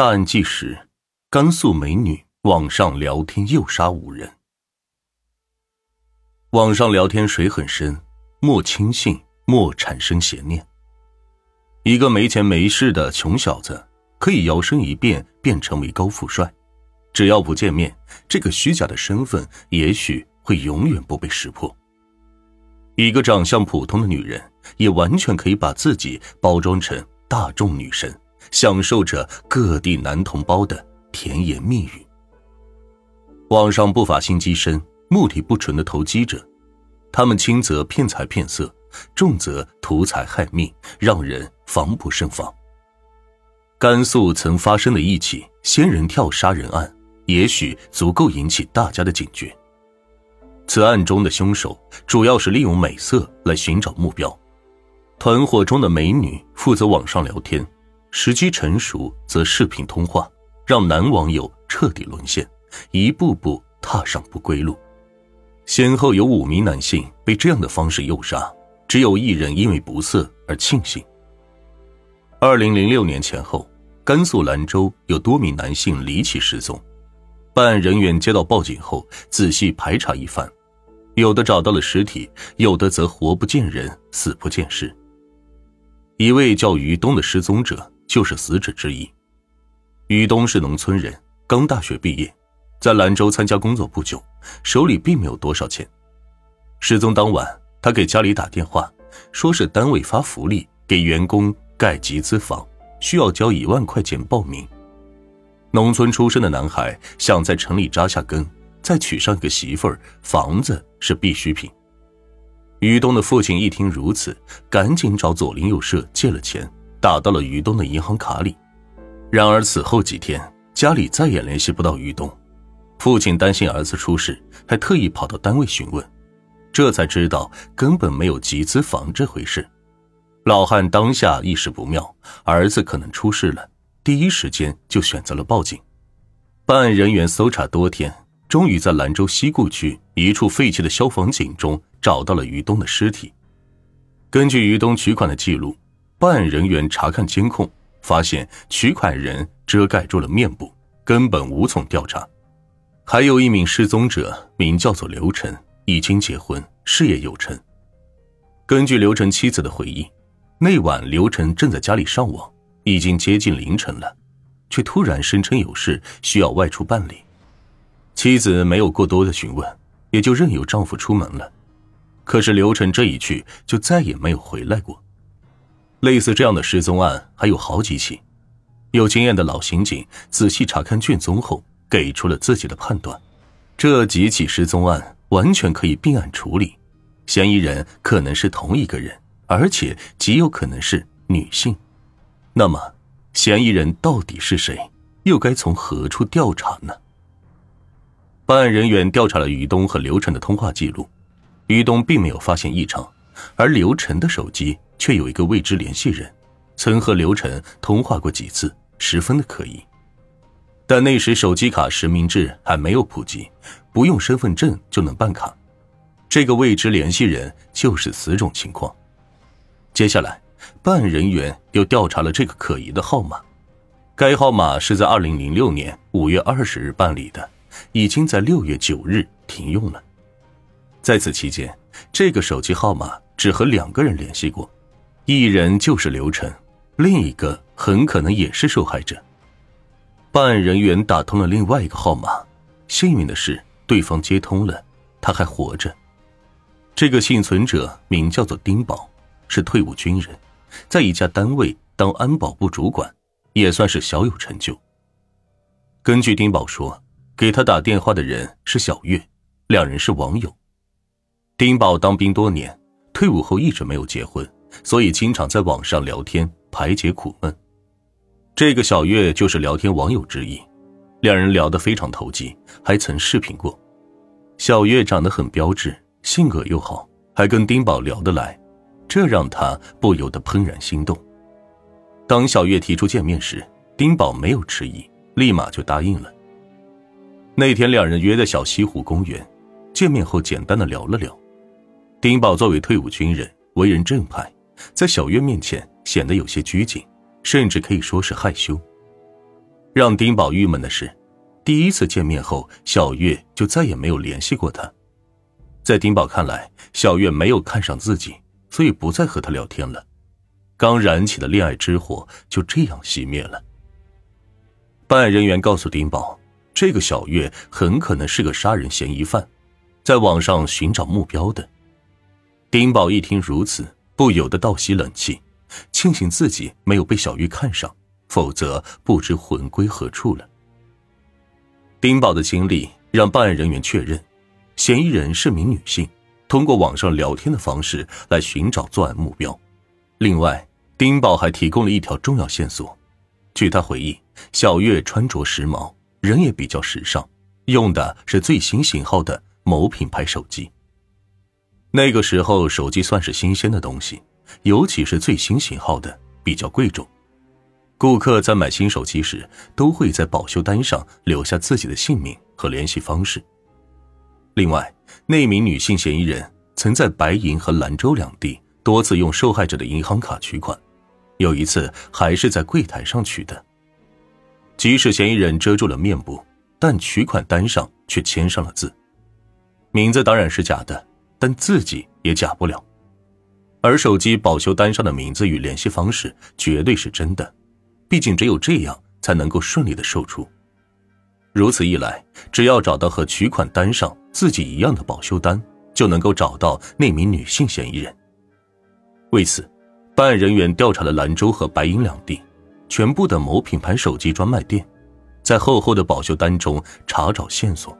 大案纪实：甘肃美女网上聊天诱杀五人。网上聊天水很深，莫轻信，莫产生邪念。一个没钱没势的穷小子，可以摇身一变变成为高富帅，只要不见面，这个虚假的身份也许会永远不被识破。一个长相普通的女人，也完全可以把自己包装成大众女神。享受着各地男同胞的甜言蜜语。网上不法心机深、目的不纯的投机者，他们轻则骗财骗色，重则图财害命，让人防不胜防。甘肃曾发生的一起仙人跳杀人案，也许足够引起大家的警觉。此案中的凶手主要是利用美色来寻找目标，团伙中的美女负责网上聊天。时机成熟，则视频通话，让男网友彻底沦陷，一步步踏上不归路。先后有五名男性被这样的方式诱杀，只有一人因为不色而庆幸。二零零六年前后，甘肃兰州有多名男性离奇失踪，办案人员接到报警后，仔细排查一番，有的找到了尸体，有的则活不见人，死不见尸。一位叫于东的失踪者。就是死者之一。于东是农村人，刚大学毕业，在兰州参加工作不久，手里并没有多少钱。失踪当晚，他给家里打电话，说是单位发福利给员工盖集资房，需要交一万块钱报名。农村出身的男孩想在城里扎下根，再娶上一个媳妇儿，房子是必需品。于东的父亲一听如此，赶紧找左邻右舍借了钱。打到了于东的银行卡里，然而此后几天家里再也联系不到于东，父亲担心儿子出事，还特意跑到单位询问，这才知道根本没有集资房这回事。老汉当下意识不妙，儿子可能出事了，第一时间就选择了报警。办案人员搜查多天，终于在兰州西固区一处废弃的消防井中找到了于东的尸体。根据于东取款的记录。办案人员查看监控，发现取款人遮盖住了面部，根本无从调查。还有一名失踪者，名叫做刘晨，已经结婚，事业有成。根据刘晨妻子的回忆，那晚刘晨正在家里上网，已经接近凌晨了，却突然声称有事需要外出办理。妻子没有过多的询问，也就任由丈夫出门了。可是刘晨这一去，就再也没有回来过。类似这样的失踪案还有好几起，有经验的老刑警仔细查看卷宗后，给出了自己的判断：这几起失踪案完全可以并案处理，嫌疑人可能是同一个人，而且极有可能是女性。那么，嫌疑人到底是谁？又该从何处调查呢？办案人员调查了于东和刘晨的通话记录，于东并没有发现异常，而刘晨的手机。却有一个未知联系人，曾和刘晨通话过几次，十分的可疑。但那时手机卡实名制还没有普及，不用身份证就能办卡。这个未知联系人就是此种情况。接下来，办案人员又调查了这个可疑的号码，该号码是在二零零六年五月二十日办理的，已经在六月九日停用了。在此期间，这个手机号码只和两个人联系过。一人就是刘晨，另一个很可能也是受害者。办案人员打通了另外一个号码，幸运的是对方接通了，他还活着。这个幸存者名叫做丁宝，是退伍军人，在一家单位当安保部主管，也算是小有成就。根据丁宝说，给他打电话的人是小月，两人是网友。丁宝当兵多年，退伍后一直没有结婚。所以经常在网上聊天排解苦闷，这个小月就是聊天网友之一，两人聊得非常投机，还曾视频过。小月长得很标致，性格又好，还跟丁宝聊得来，这让他不由得怦然心动。当小月提出见面时，丁宝没有迟疑，立马就答应了。那天两人约在小西湖公园，见面后简单的聊了聊。丁宝作为退伍军人，为人正派。在小月面前显得有些拘谨，甚至可以说是害羞。让丁宝郁闷的是，第一次见面后，小月就再也没有联系过他。在丁宝看来，小月没有看上自己，所以不再和他聊天了。刚燃起的恋爱之火就这样熄灭了。办案人员告诉丁宝，这个小月很可能是个杀人嫌疑犯，在网上寻找目标的。丁宝一听如此，不由得倒吸冷气，庆幸自己没有被小月看上，否则不知魂归何处了。丁宝的经历让办案人员确认。嫌疑人是名女性，通过网上聊天的方式来寻找作案目标。另外，丁宝还提供了一条重要线索。据他回忆，小月穿着时髦，人也比较时尚，用的是最新型号的某品牌手机。那个时候，手机算是新鲜的东西，尤其是最新型号的比较贵重。顾客在买新手机时，都会在保修单上留下自己的姓名和联系方式。另外，那名女性嫌疑人曾在白银和兰州两地多次用受害者的银行卡取款，有一次还是在柜台上取的。即使嫌疑人遮住了面部，但取款单上却签上了字，名字当然是假的，但自己也假不了。而手机保修单上的名字与联系方式绝对是真的，毕竟只有这样才能够顺利的售出。如此一来，只要找到和取款单上自己一样的保修单，就能够找到那名女性嫌疑人。为此，办案人员调查了兰州和白银两地全部的某品牌手机专卖店，在厚厚的保修单中查找线索。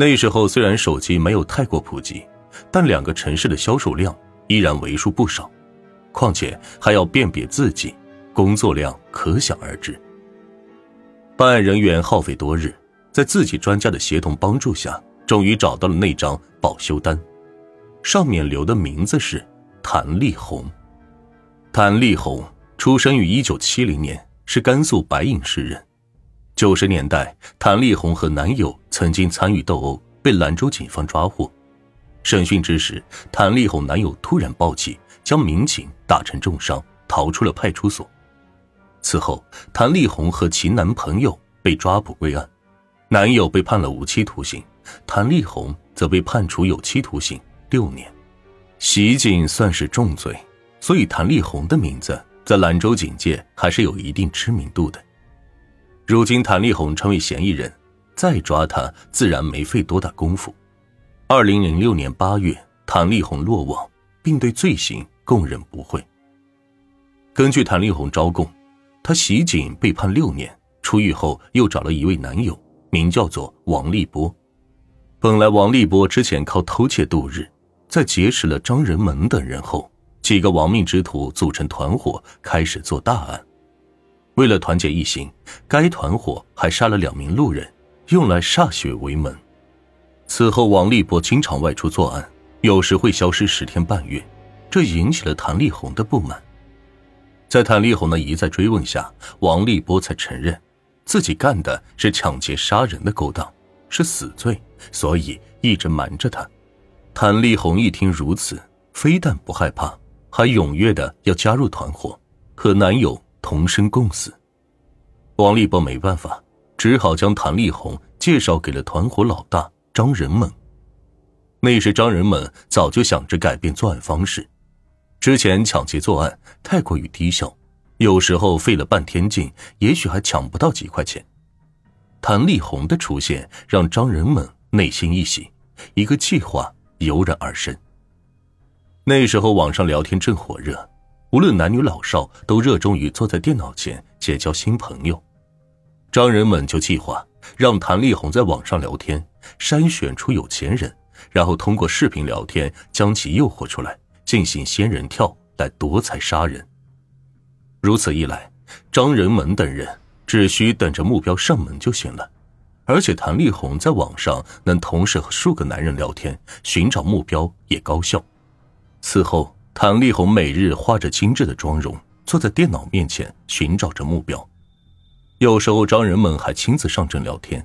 那时候虽然手机没有太过普及，但两个城市的销售量依然为数不少，况且还要辨别字迹，工作量可想而知。办案人员耗费多日，在自己专家的协同帮助下，终于找到了那张保修单，上面留的名字是谭丽红。谭丽红出生于一九七零年，是甘肃白银市人。九十年代，谭丽红和男友曾经参与斗殴，被兰州警方抓获。审讯之时，谭丽红男友突然暴起，将民警打成重伤，逃出了派出所。此后，谭丽红和其男朋友被抓捕归案，男友被判了无期徒刑，谭丽红则被判处有期徒刑六年。袭警算是重罪，所以谭丽红的名字在兰州警界还是有一定知名度的。如今，谭丽红成为嫌疑人，再抓他自然没费多大功夫。二零零六年八月，谭丽红落网，并对罪行供认不讳。根据谭丽红招供。他袭警被判六年，出狱后又找了一位男友，名叫做王立波。本来王立波之前靠偷窃度日，在结识了张仁猛等人后，几个亡命之徒组成团伙开始做大案。为了团结一心，该团伙还杀了两名路人，用来歃血为盟。此后，王立波经常外出作案，有时会消失十天半月，这引起了谭丽红的不满。在谭丽红的一再追问下，王立波才承认，自己干的是抢劫杀人的勾当，是死罪，所以一直瞒着他。谭丽红一听如此，非但不害怕，还踊跃的要加入团伙，可男友同生共死。王立波没办法，只好将谭丽红介绍给了团伙老大张仁猛。那时张仁猛早就想着改变作案方式。之前抢劫作案太过于低效，有时候费了半天劲，也许还抢不到几块钱。谭丽红的出现让张仁猛内心一喜，一个计划油然而生。那时候网上聊天正火热，无论男女老少都热衷于坐在电脑前结交新朋友。张仁猛就计划让谭丽红在网上聊天，筛选出有钱人，然后通过视频聊天将其诱惑出来。进行仙人跳来夺财杀人。如此一来，张仁猛等人只需等着目标上门就行了。而且谭丽红在网上能同时和数个男人聊天，寻找目标也高效。此后，谭丽红每日化着精致的妆容，坐在电脑面前寻找着目标。有时候，张仁猛还亲自上阵聊天，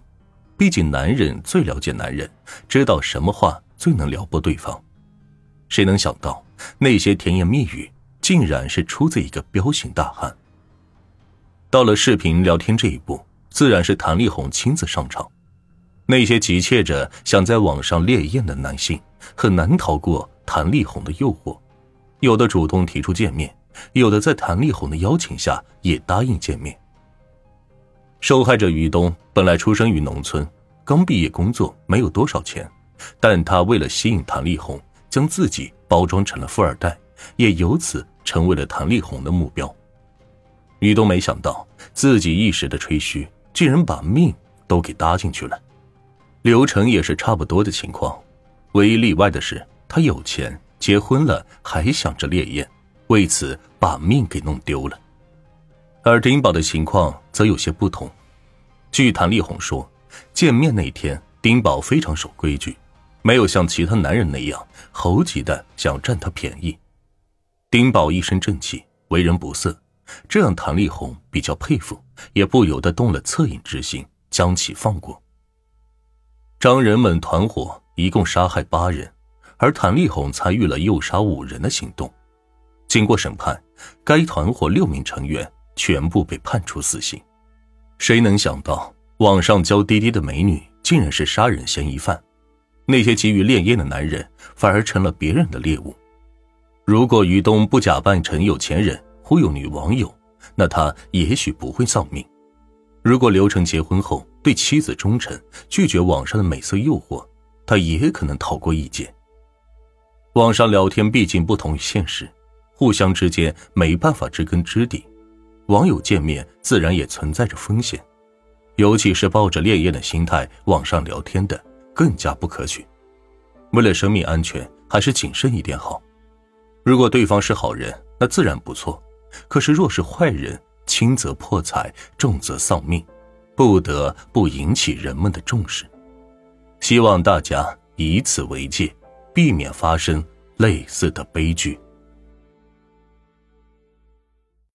毕竟男人最了解男人，知道什么话最能撩拨对方。谁能想到？那些甜言蜜语，竟然是出自一个彪形大汉。到了视频聊天这一步，自然是谭丽红亲自上场。那些急切着想在网上烈焰的男性，很难逃过谭丽红的诱惑。有的主动提出见面，有的在谭力宏的邀请下也答应见面。受害者于东本来出生于农村，刚毕业工作，没有多少钱，但他为了吸引谭力宏，将自己包装成了富二代，也由此成为了谭力宏的目标。于东没想到自己一时的吹嘘，竟然把命都给搭进去了。刘成也是差不多的情况，唯一例外的是他有钱，结婚了还想着烈焰，为此把命给弄丢了。而丁宝的情况则有些不同。据谭丽红说，见面那天，丁宝非常守规矩，没有像其他男人那样猴急的想占他便宜。丁宝一身正气，为人不色，这让谭丽红比较佩服，也不由得动了恻隐之心，将其放过。张人们团伙一共杀害八人，而谭丽红参与了诱杀五人的行动。经过审判，该团伙六名成员全部被判处死刑。谁能想到，网上娇滴滴的美女竟然是杀人嫌疑犯？那些急于烈焰的男人反而成了别人的猎物。如果于东不假扮成有钱人忽悠女网友，那他也许不会丧命。如果刘成结婚后对妻子忠诚，拒绝网上的美色诱惑，他也可能逃过一劫。网上聊天毕竟不同于现实，互相之间没办法知根知底，网友见面自然也存在着风险，尤其是抱着烈焰的心态网上聊天的，更加不可取。为了生命安全，还是谨慎一点好。如果对方是好人，那自然不错；可是若是坏人，轻则破财，重则丧命，不得不引起人们的重视。希望大家以此为戒，避免发生类似的悲剧。